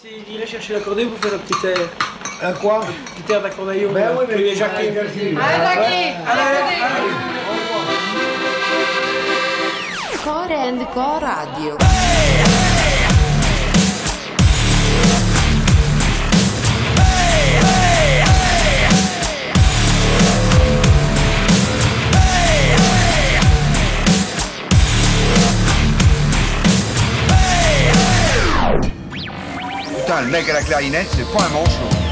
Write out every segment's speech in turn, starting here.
S'il irait chercher l'accordéon pour faire un petit air. Un quoi Un petit air d'accordéon. Ben oui, mais les. Allez, Allez, allez. Core and Co Putain, le mec à la clarinette, c'est pas un manchot.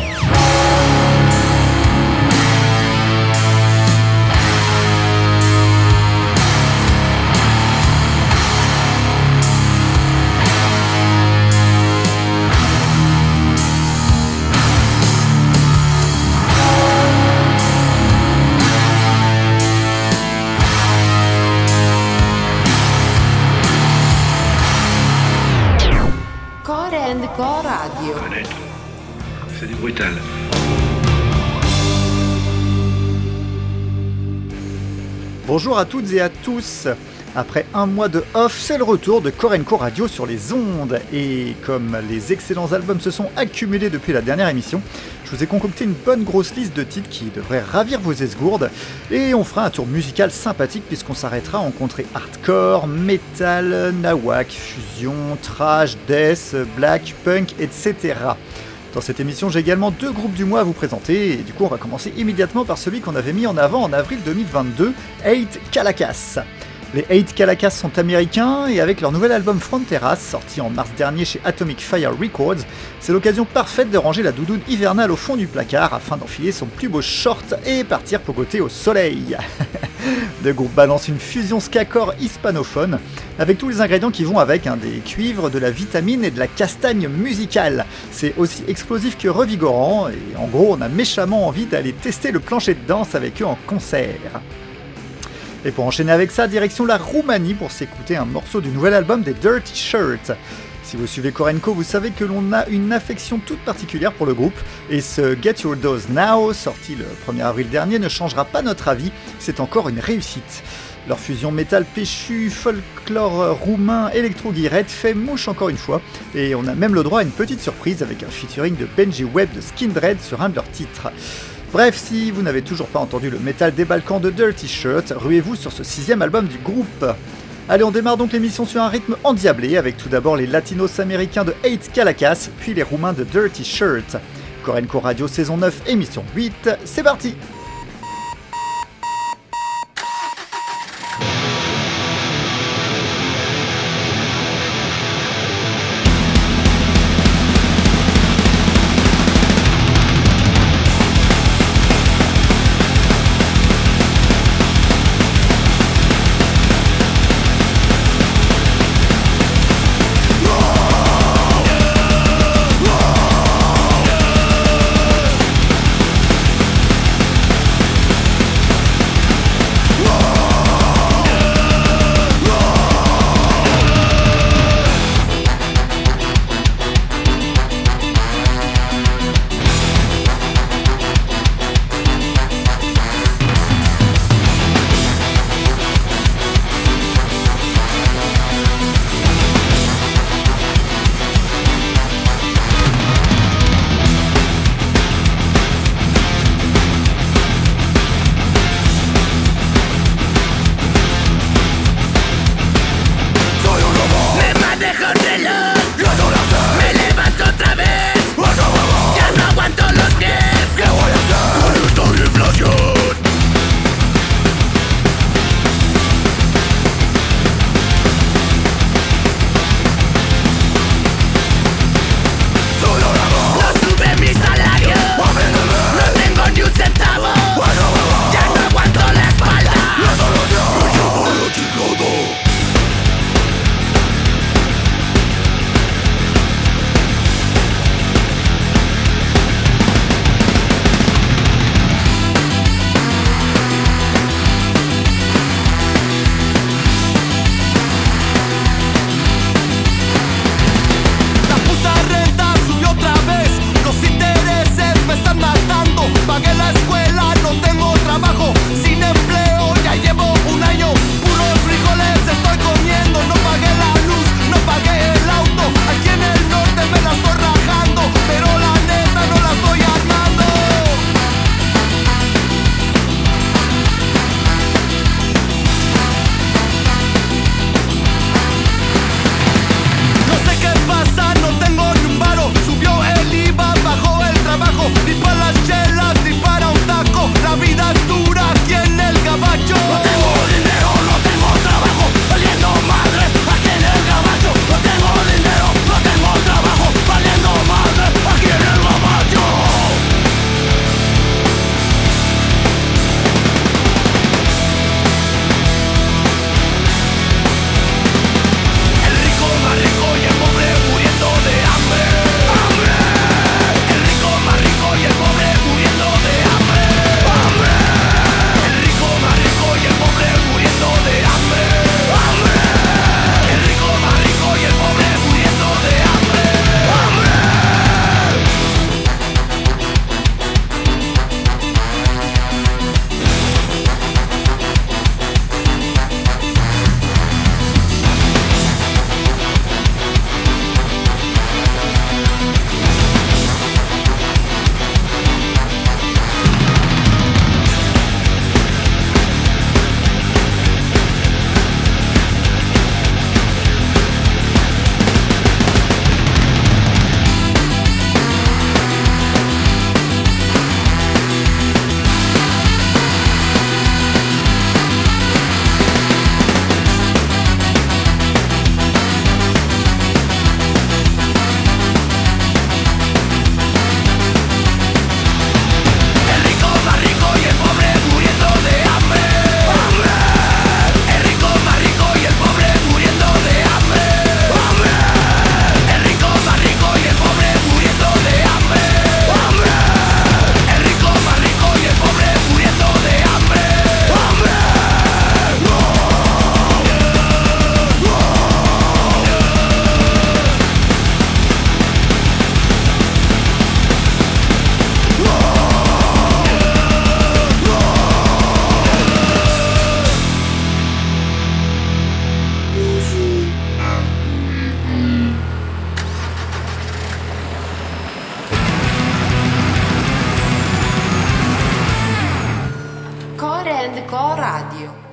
Bonjour à toutes et à tous. Après un mois de off, c'est le retour de Korenko Radio sur les ondes. Et comme les excellents albums se sont accumulés depuis la dernière émission, je vous ai concocté une bonne grosse liste de titres qui devraient ravir vos esgourdes. Et on fera un tour musical sympathique puisqu'on s'arrêtera à rencontrer hardcore, metal, nawak, fusion, trash, death, black, punk, etc. Dans cette émission, j'ai également deux groupes du mois à vous présenter, et du coup on va commencer immédiatement par celui qu'on avait mis en avant en avril 2022, 8 Calacas. Les 8 Calacas sont américains, et avec leur nouvel album Fronteras, sorti en mars dernier chez Atomic Fire Records, c'est l'occasion parfaite de ranger la doudoune hivernale au fond du placard afin d'enfiler son plus beau short et partir pogoter au soleil. Le groupe balance une fusion ska-core hispanophone, avec tous les ingrédients qui vont avec, hein, des cuivres, de la vitamine et de la castagne musicale. C'est aussi explosif que revigorant, et en gros on a méchamment envie d'aller tester le plancher de danse avec eux en concert. Et pour enchaîner avec ça, direction la Roumanie pour s'écouter un morceau du nouvel album des Dirty Shirts. Si vous suivez Korenko, vous savez que l'on a une affection toute particulière pour le groupe, et ce Get Your Dose Now, sorti le 1er avril dernier, ne changera pas notre avis, c'est encore une réussite. Leur fusion métal péchu, folklore roumain, électro-guirette fait mouche encore une fois, et on a même le droit à une petite surprise avec un featuring de Benji Webb de Skindred sur un de leurs titres. Bref, si vous n'avez toujours pas entendu le métal des de Dirty Shirt, ruez-vous sur ce sixième album du groupe. Allez, on démarre donc l'émission sur un rythme endiablé, avec tout d'abord les latinos américains de 8 Calacas, puis les roumains de Dirty Shirt. Korenko Radio saison 9, émission 8, c'est parti Radio.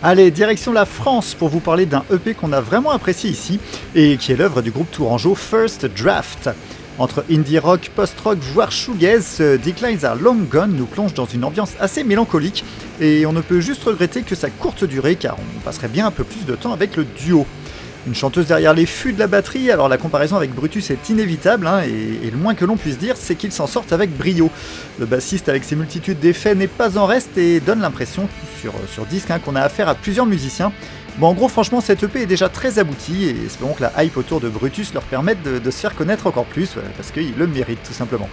Allez, direction la France pour vous parler d'un EP qu'on a vraiment apprécié ici et qui est l'œuvre du groupe tourangeau First Draft. Entre indie rock, post-rock, voire shoegaze, Declines Are Long Gone nous plonge dans une ambiance assez mélancolique et on ne peut juste regretter que sa courte durée car on passerait bien un peu plus de temps avec le duo. Une chanteuse derrière les fûts de la batterie, alors la comparaison avec Brutus est inévitable, hein, et, le moins que l'on puisse dire, c'est qu'ils s'en sortent avec brio. Le bassiste, avec ses multitudes d'effets, n'est pas en reste et donne l'impression, sur, disque, hein, qu'on a affaire à plusieurs musiciens. Bon, en gros, franchement, cette EP est déjà très aboutie, et espérons que la hype autour de Brutus leur permette de, se faire connaître encore plus, ouais, parce qu'il le mérite tout simplement.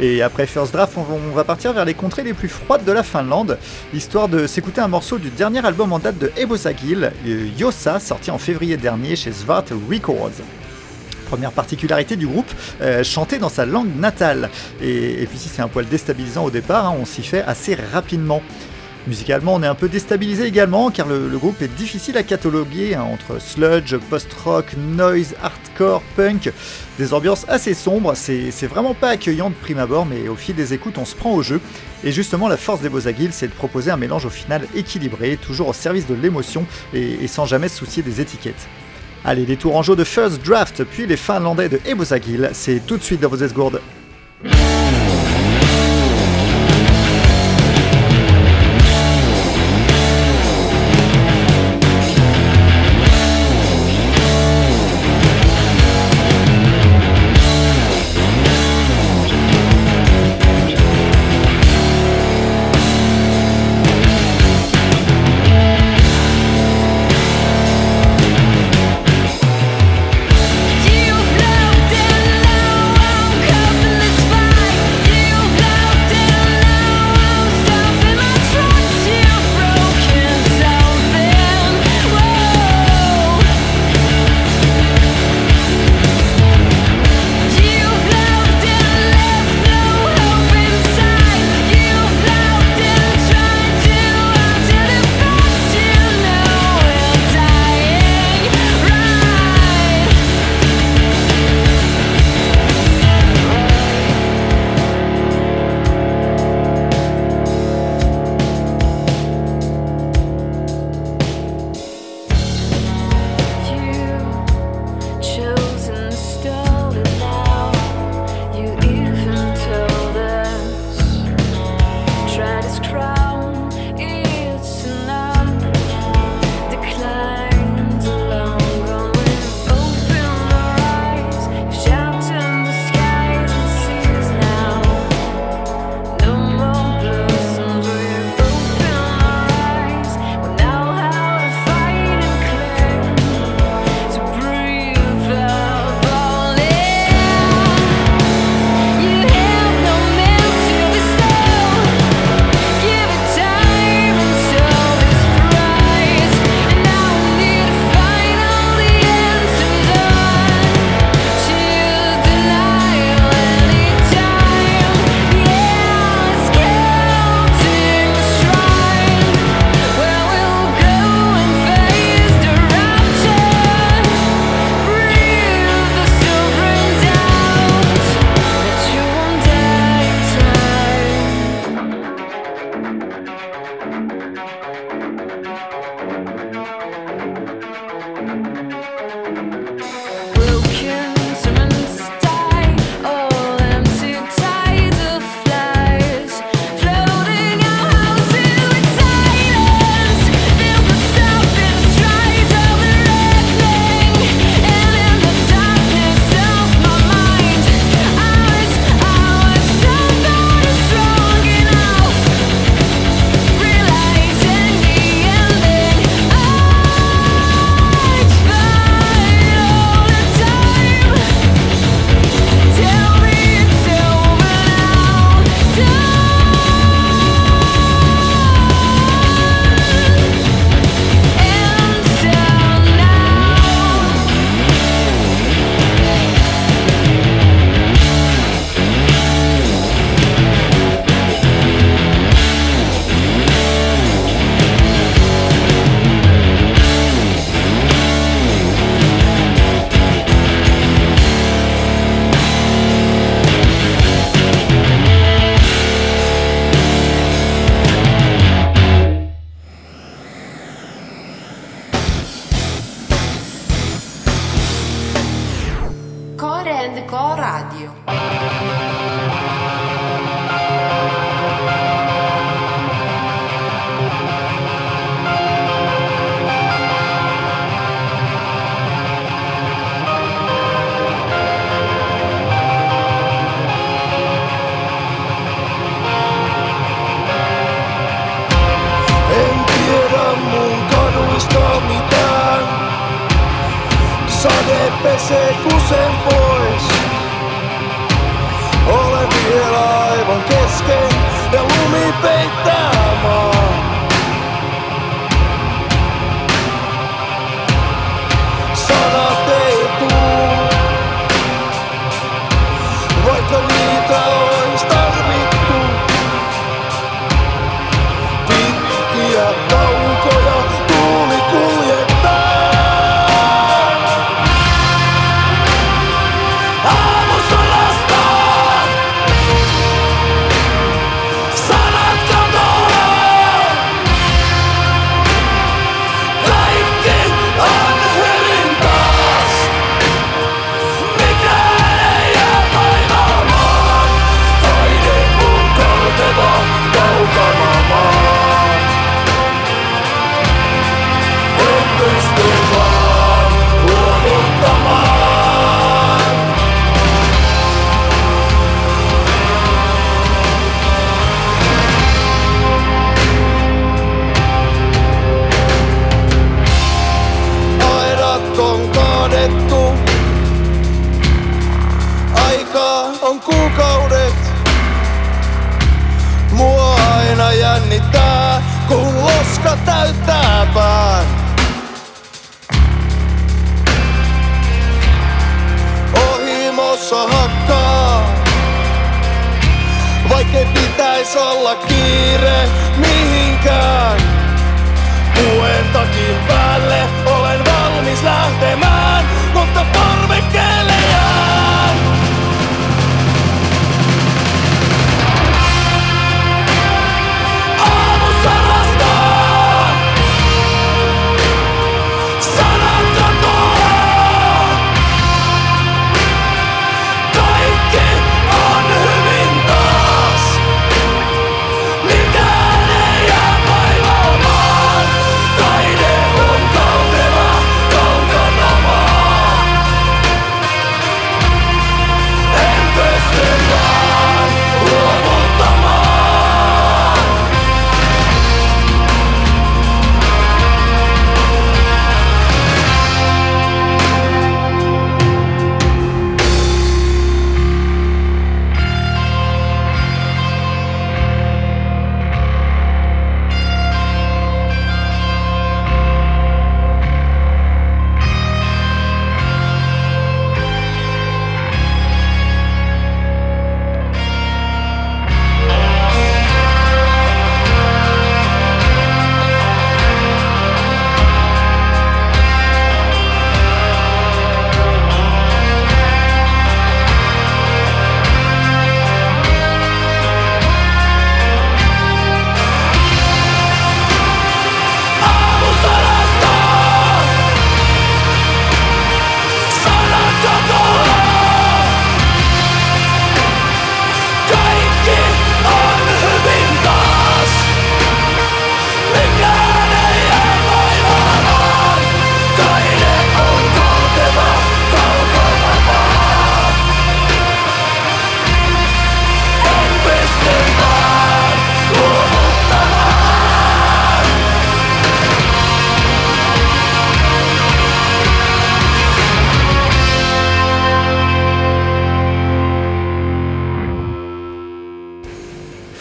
Et après First Draft, on, va partir vers les contrées les plus froides de la Finlande, histoire de s'écouter un morceau du dernier album en date de Ebosagil, euh, Yossa, sorti en février dernier chez Svart Records. Première particularité du groupe, euh, chanter dans sa langue natale. Et, et puis si c'est un poil déstabilisant au départ, hein, on s'y fait assez rapidement. Musicalement, on est un peu déstabilisé également car le, groupe est difficile à cataloguer hein, entre sludge, post-rock, noise, hardcore, punk, des ambiances assez sombres. C'est vraiment pas accueillant de prime abord, mais au fil des écoutes, on se prend au jeu. Et justement, la force des Beaux c'est de proposer un mélange au final équilibré, toujours au service de l'émotion et, et sans jamais se soucier des étiquettes. Allez, les tourangeaux de First Draft, puis les Finlandais de Ebosagil, c'est tout de suite dans vos esgourdes. peita.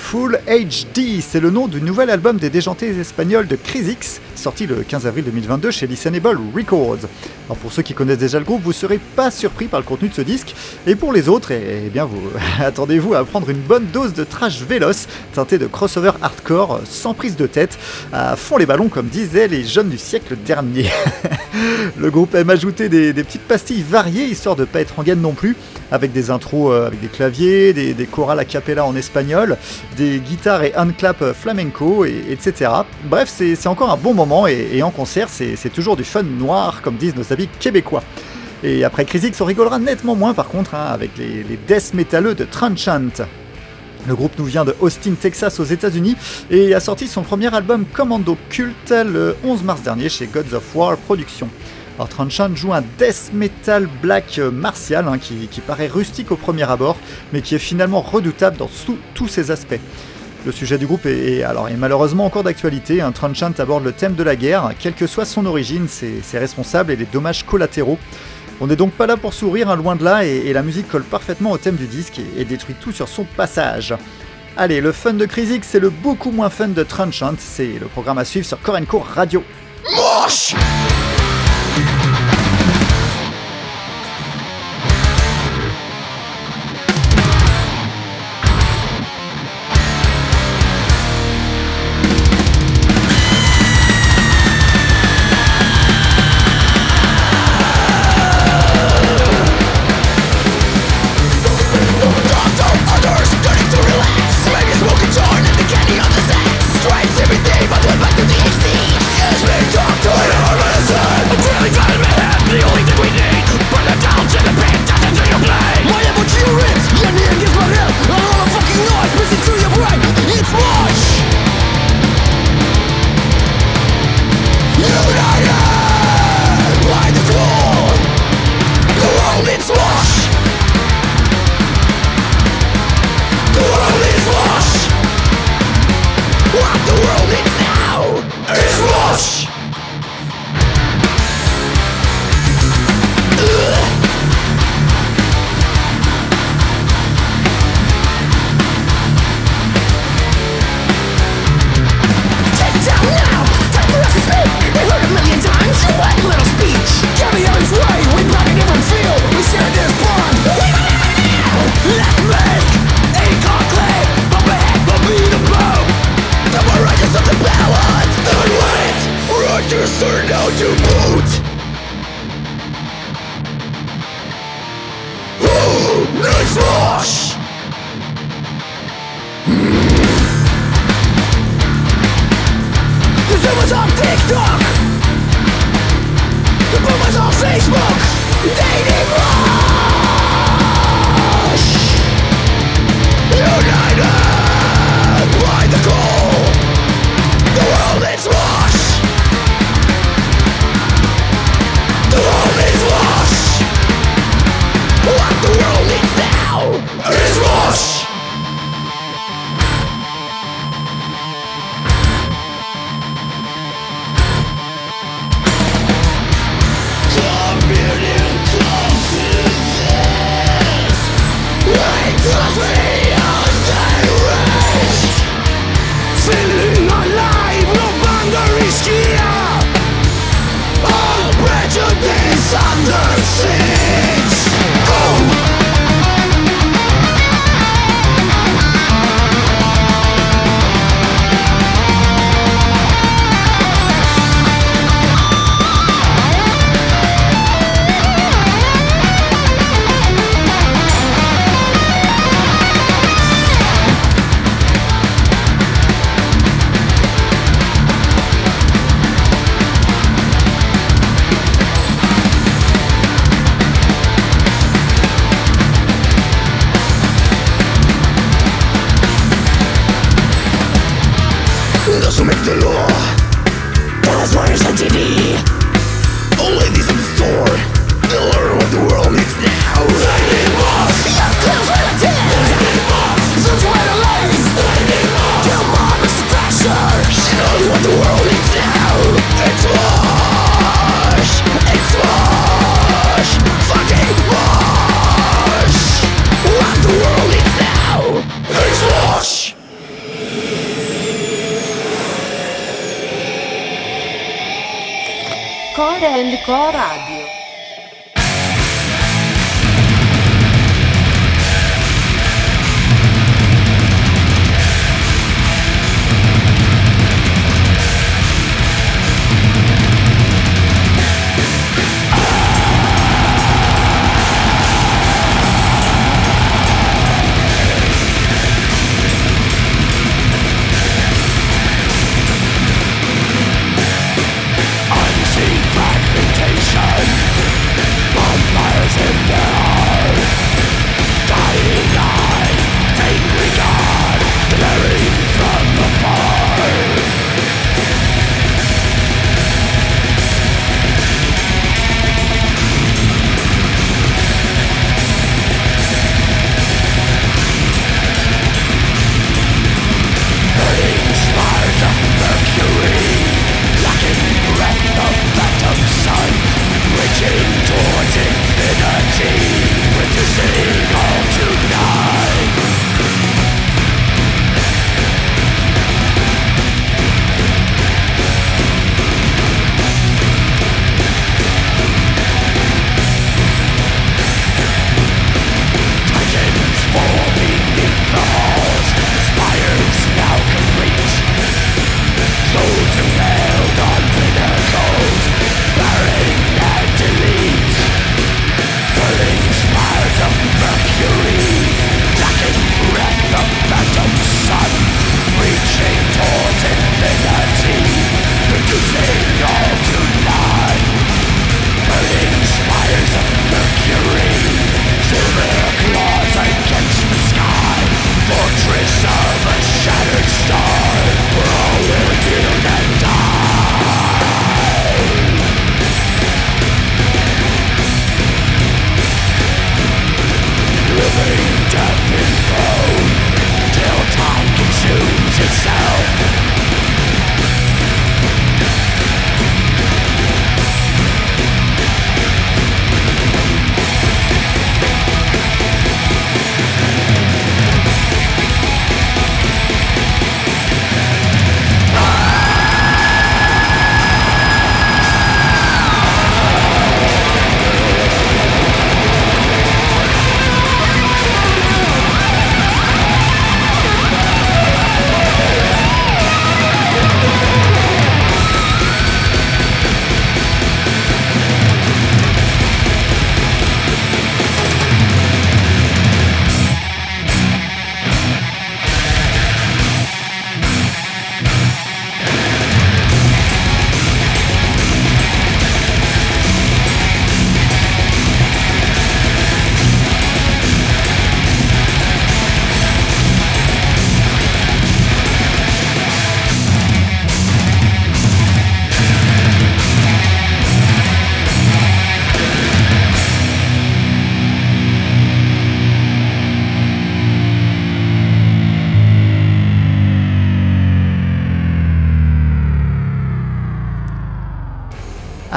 Full HD, c'est le nom du nouvel album des déjantés espagnols de Crisix, sorti le 15 avril 2022 chez Listenable Records. Alors pour ceux qui connaissent déjà le groupe, vous serez pas surpris par le contenu de ce disque, et pour les autres, eh, eh bien vous attendez-vous à prendre une bonne dose de trash véloce, teinté de crossover hardcore, sans prise de tête, à fond les ballons comme disaient les jeunes du siècle dernier. le groupe aime ajouter des, des petites pastilles variées, histoire de pas être en gaine non plus, avec des intros euh, avec des claviers, des, des chorales a cappella en espagnol, des guitares et handclap euh, flamenco, et, etc. Bref, c'est encore un bon moment et, en concert, c'est c'est toujours du fun noir, comme disent nos amis québécois. Et après Crisix, on rigolera nettement moins par contre hein, avec les, les death métalleux de Tranchant. Le groupe nous vient de Austin, Texas, aux États-Unis et a sorti son premier album Commando Cult le 11 mars dernier chez Gods of War Productions. Alors Tranchant joue un death metal black martial hein, qui, paraît rustique au premier abord, mais qui est finalement redoutable dans tous ses aspects. Le sujet du groupe est, alors, est malheureusement encore d'actualité. Un Tranchant aborde le thème de la guerre, quelle que soit son origine, ses, responsables et les dommages collatéraux. On n'est donc pas là pour sourire, hein, loin de là, et, la musique colle parfaitement au thème du disque et, détruit tout sur son passage. Allez, le fun de Crisix, c'est le beaucoup moins fun de Tranchant, c'est le programme à suivre sur Corenco Radio.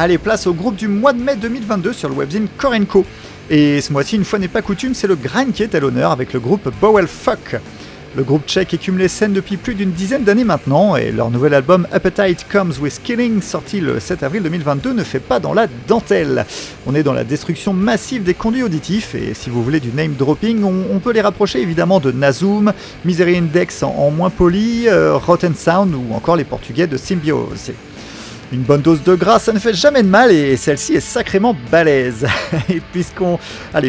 Allez, place au groupe du mois de mai 2022 sur le webzine Korenko. Et ce mois-ci, une fois n'est pas coutume, c'est le grind qui est à l'honneur avec le groupe Bowel Fuck. Le groupe tchèque écume les scènes depuis plus d'une dizaine d'années maintenant, et leur nouvel album Appetite Comes with Killing, sorti le 7 avril 2022, ne fait pas dans la dentelle. On est dans la destruction massive des conduits auditifs, et si vous voulez du name dropping, on, peut les rapprocher évidemment de Nazum, Misery Index en, en moins poli, euh, Rotten Sound ou encore les portugais de Symbiose. Une bonne dose de gras, ça ne fait jamais de mal et celle-ci est sacrément balèze. Et puisqu'on,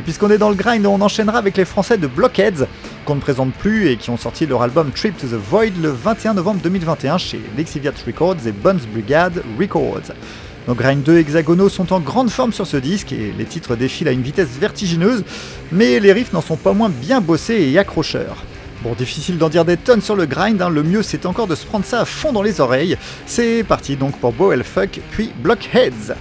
puisqu'on est dans le grind, on enchaînera avec les Français de Blockheads qu'on ne présente plus et qui ont sorti leur album Trip to the Void le 21 novembre 2021 chez Lexiviat Records et Bones Brigade Records. Nos grind 2 hexagonaux sont en grande forme sur ce disque et les titres défilent à une vitesse vertigineuse, mais les riffs n'en sont pas moins bien bossés et accrocheurs. Bon, difficile d'en dire des tonnes sur le grind, hein, le mieux c'est encore de se prendre ça à fond dans les oreilles. C'est parti donc pour Bo Fuck, puis Blockheads.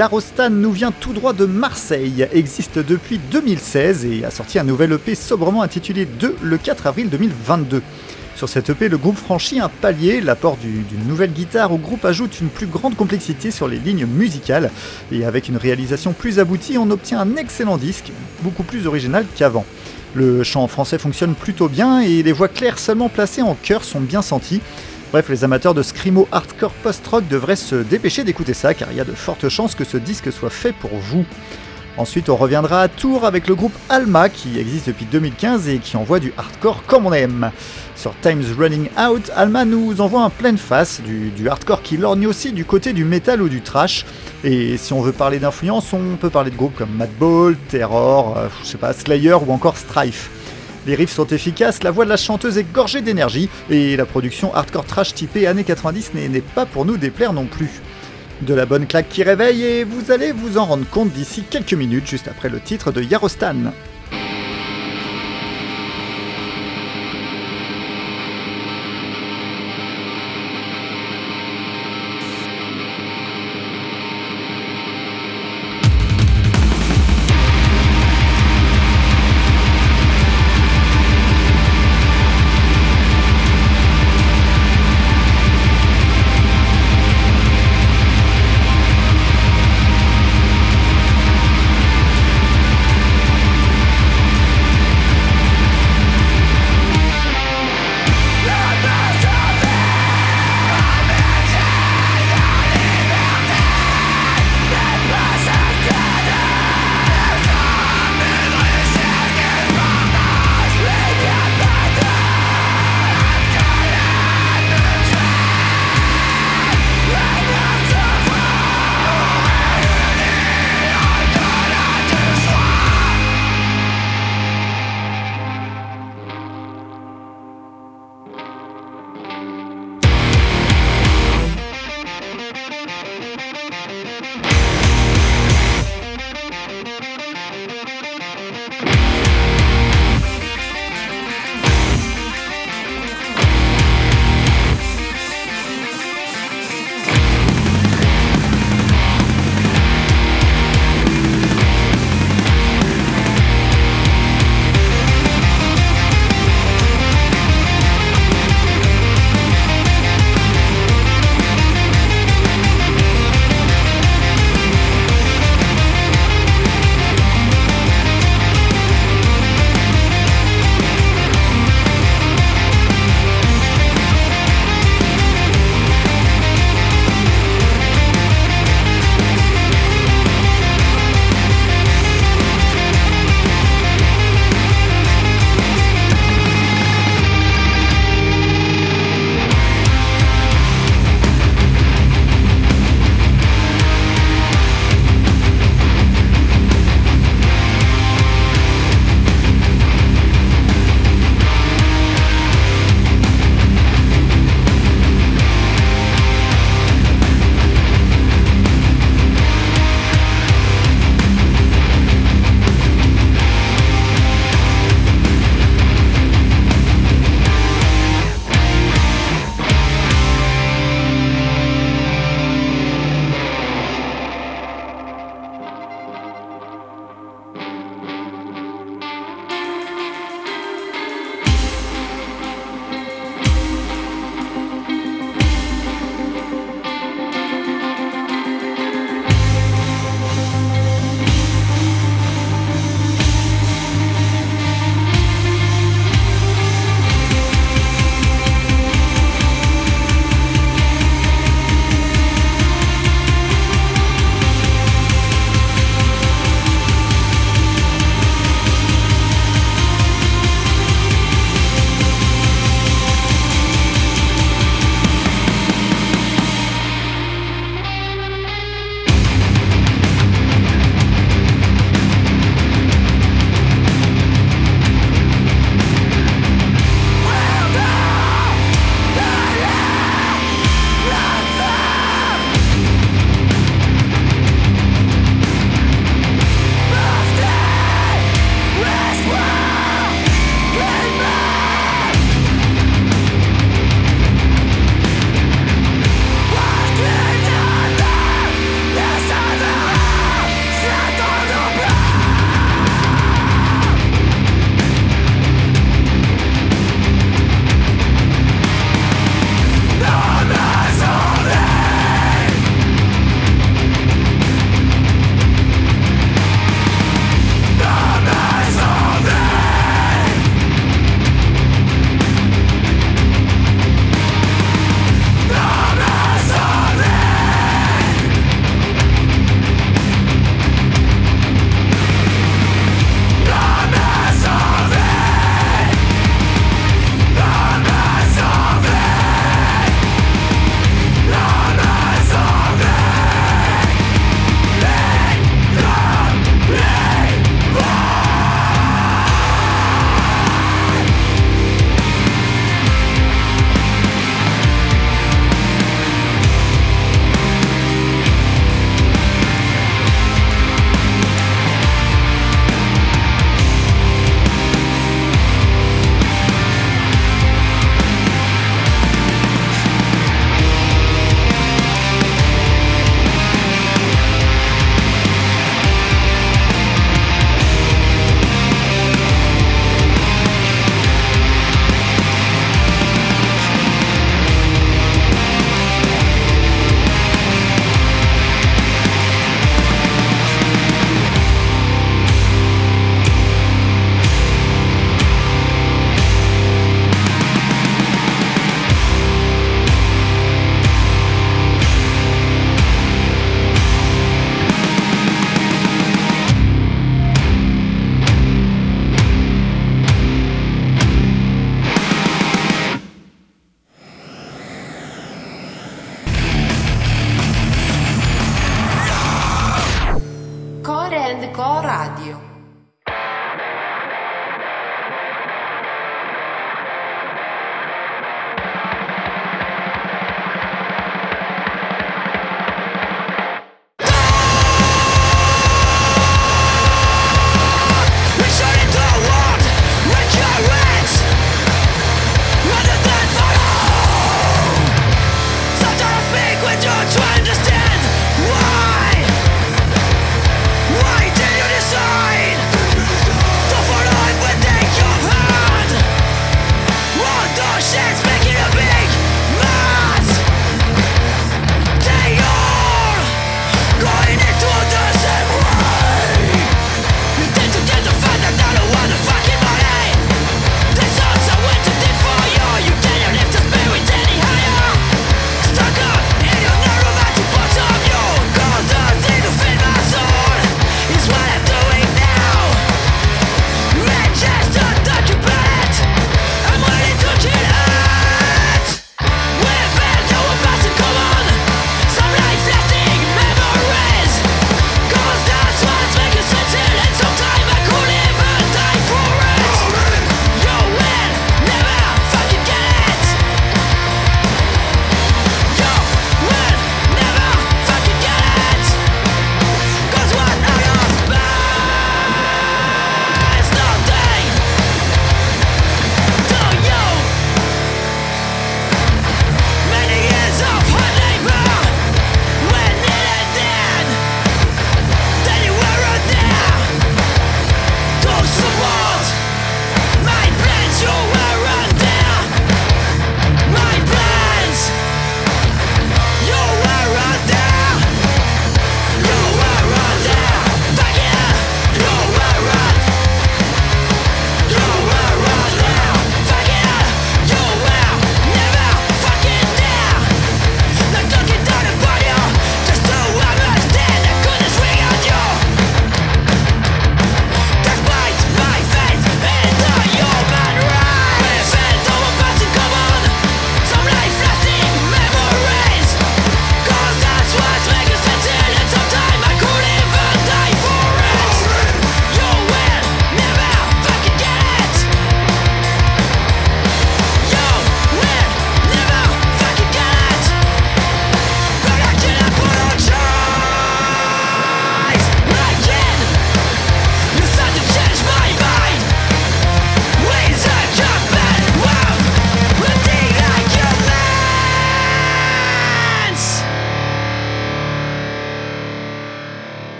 Yarostan nous vient tout droit de Marseille, existe depuis 2016 et a sorti un nouvel EP sobrement intitulé 2 le 4 avril 2022. Sur cet EP, le groupe franchit un palier, l'apport du- d'une nouvelle guitare au groupe ajoute une plus grande complexité sur les lignes musicales, et avec une réalisation plus aboutie, on obtient un excellent disque, beaucoup plus original qu'avant. Le chant français fonctionne plutôt bien et les voix claires seulement placées en chœur sont bien senties. Bref, les amateurs de screamo hardcore post-rock devraient se dépêcher d'écouter ça car il y a de fortes chances que ce disque soit fait pour vous. Ensuite, on reviendra à Tours avec le groupe Alma qui existe depuis 2015 et qui envoie du hardcore comme on aime. Sur Times Running Out, Alma nous envoie en pleine face du, du hardcore qui lorgne aussi du côté du metal ou du trash. Et si on veut parler d'influence, on peut parler de groupes comme Madball, Terror, euh, je sais pas, Slayer ou encore Strife. Les riffs sont efficaces, la voix de la chanteuse est gorgée d'énergie et la production hardcore trash typée années 90 n'est pas pour nous déplaire non plus. De la bonne claque qui réveille et vous allez vous en rendre compte d'ici quelques minutes juste après le titre de Yarostan.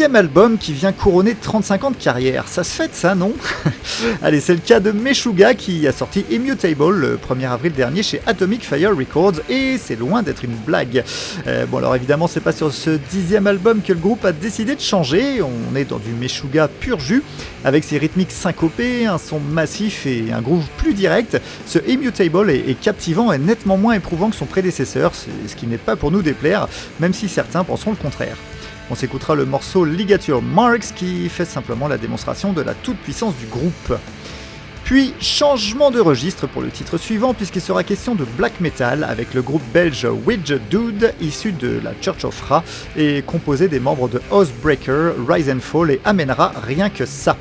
Album qui vient couronner 35 ans de carrière. Ça se fait ça, non Allez, c'est le cas de Meshuga qui a sorti Immutable le 1er avril dernier chez Atomic Fire Records et c'est loin d'être une blague. Euh, bon alors évidemment c'est pas sur ce dixième album que le groupe a décidé de changer, on est dans du Meshuga pur jus, avec ses rythmiques syncopées, un son massif et un groove plus direct. Ce Immutable est captivant et nettement moins éprouvant que son prédécesseur, ce qui n'est pas pour nous déplaire, même si certains penseront le contraire. On s'écoutera le morceau Ligature Marks qui fait simplement la démonstration de la toute-puissance du groupe. Puis, changement de registre pour le titre suivant, puisqu'il sera question de black metal avec le groupe belge Widge Dude, issu de la Church of Ra, et composé des membres de Oathbreaker, Rise and Fall et Amenra, rien que ça.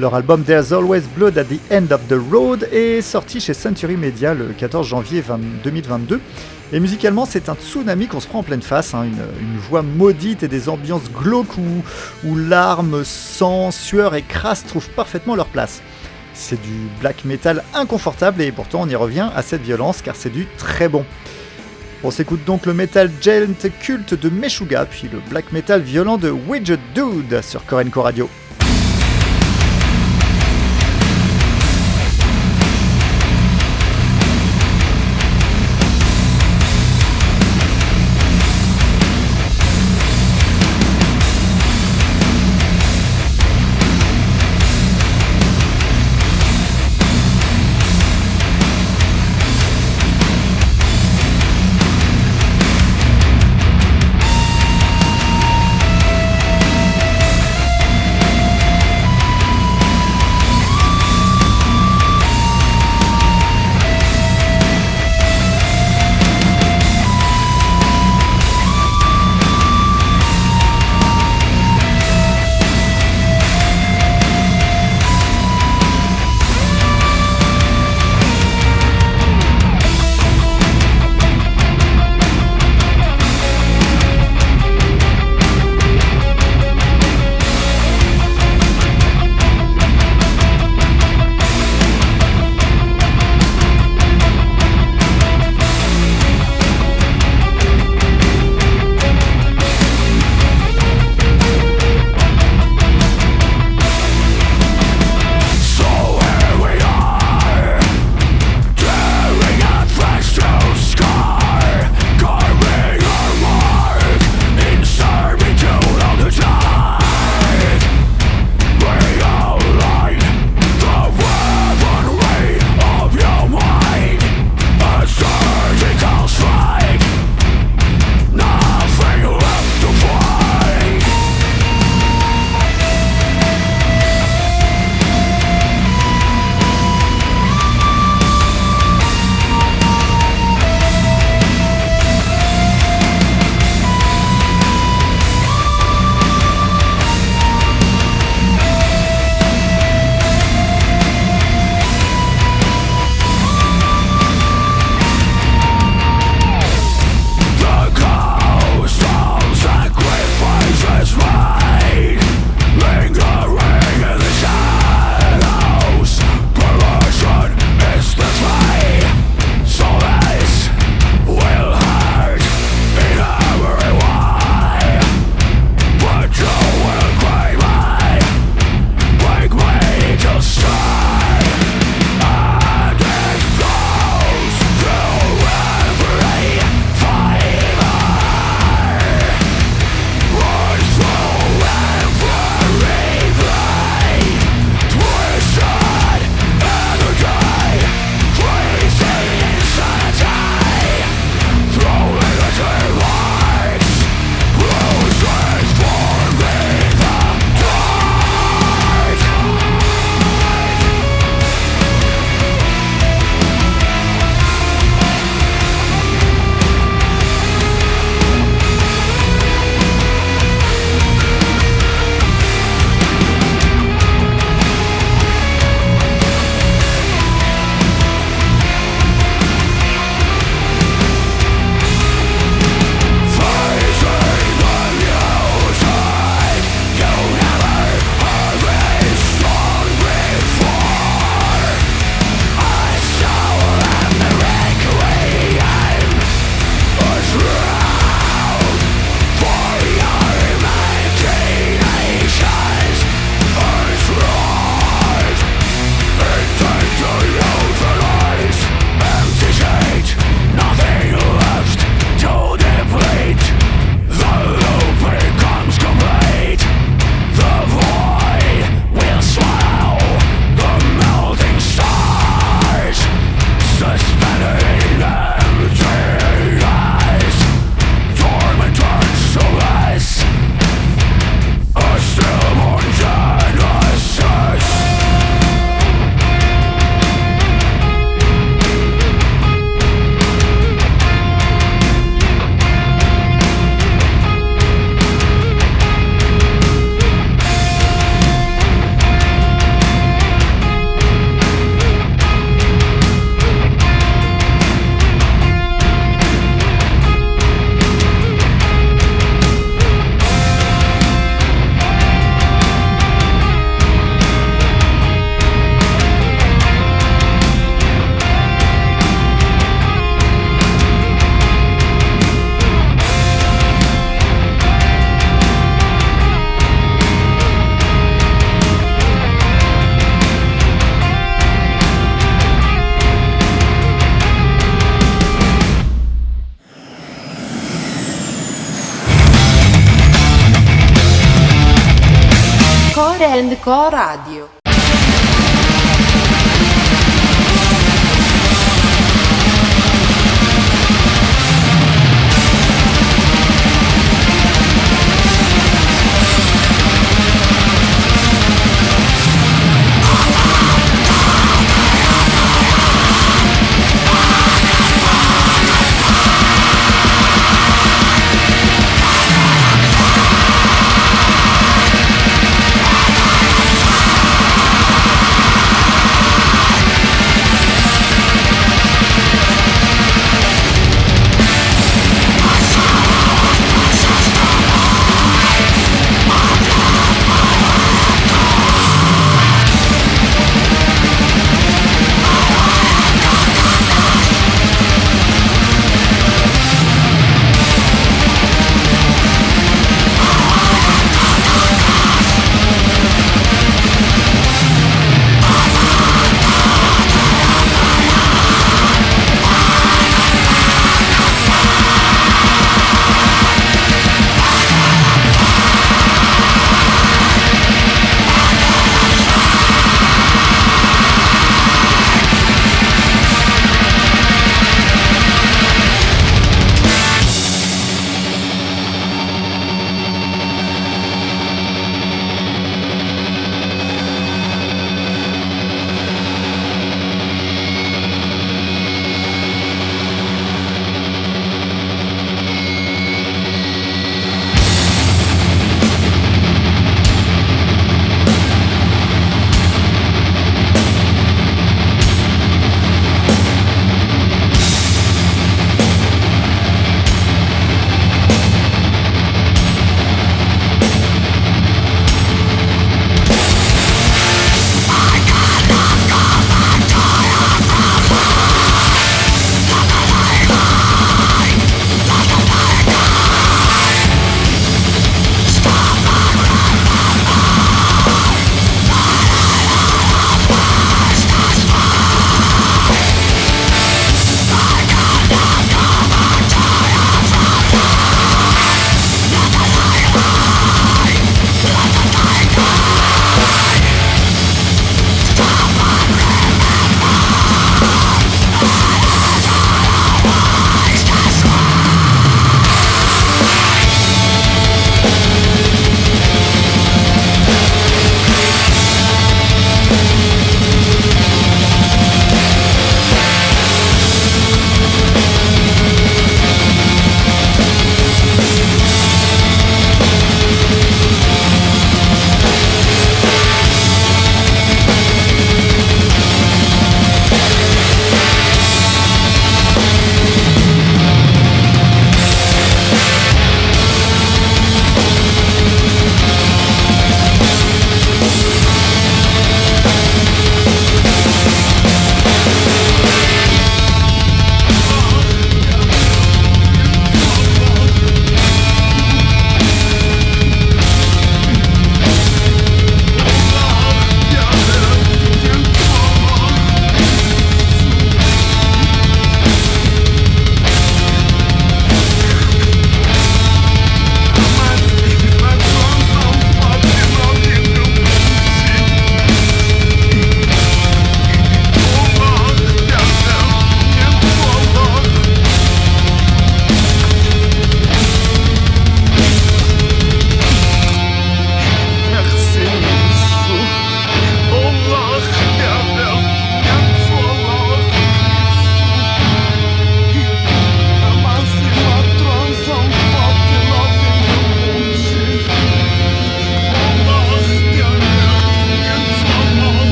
Leur album There's Always Blood at the End of the Road est sorti chez Century Media le 14 janvier 2022. Et musicalement, c'est un tsunami qu'on se prend en pleine face, hein, une, voix maudite et des ambiances glauques où, où larmes, sang, sueur et crasse trouvent parfaitement leur place. C'est du black metal inconfortable et pourtant on y revient à cette violence car c'est du très bon. On s'écoute donc le metal gent culte de Meshuga, puis le black metal violent de Widget Dude sur Korenko Radio.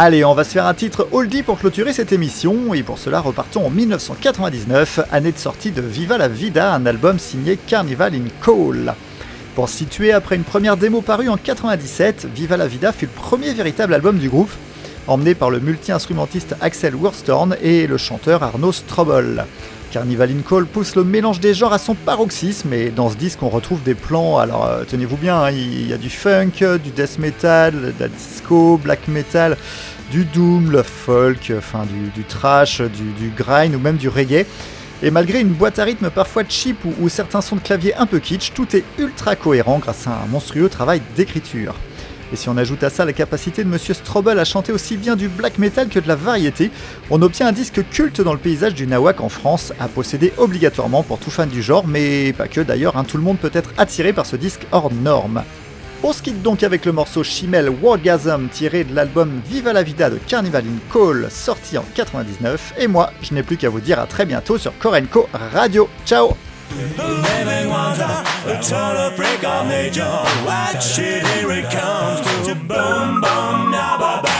Allez, on va se faire un titre oldie pour clôturer cette émission, et pour cela repartons en 1999, année de sortie de Viva la Vida, un album signé Carnival in Call. Pour situer après une première démo parue en 97, Viva la Vida fut le premier véritable album du groupe, emmené par le multi-instrumentiste Axel Wurstorn et le chanteur Arnaud Strobel. Carnival in Call pousse le mélange des genres à son paroxysme et dans ce disque on retrouve des plans, alors euh, tenez-vous bien, hein, il y a du funk, du death metal, de la disco, black metal, du doom, le folk, enfin du, trash, du, du grind ou même du reggae. Et malgré une boîte à rythme parfois cheap ou, ou certains sons de clavier un peu kitsch, tout est ultra cohérent grâce à un monstrueux travail d'écriture. Et si on ajoute à ça la capacité de Monsieur Strobel à chanter aussi bien du black metal que de la variété, on obtient un disque culte dans le paysage du nawak en France, à posséder obligatoirement pour tout fan du genre, mais pas que d'ailleurs, hein, tout le monde peut être attiré par ce disque hors norme. On se quitte donc avec le morceau Chimel Wargasm tiré de l'album Viva la Vida de Carnival in Call sorti en 99 et moi je n'ai plus qu'à vous dire à très bientôt sur Korenko Radio. Ciao Living wonder, a total freak of nature. Watch it, here it comes to boom boom na ba ba.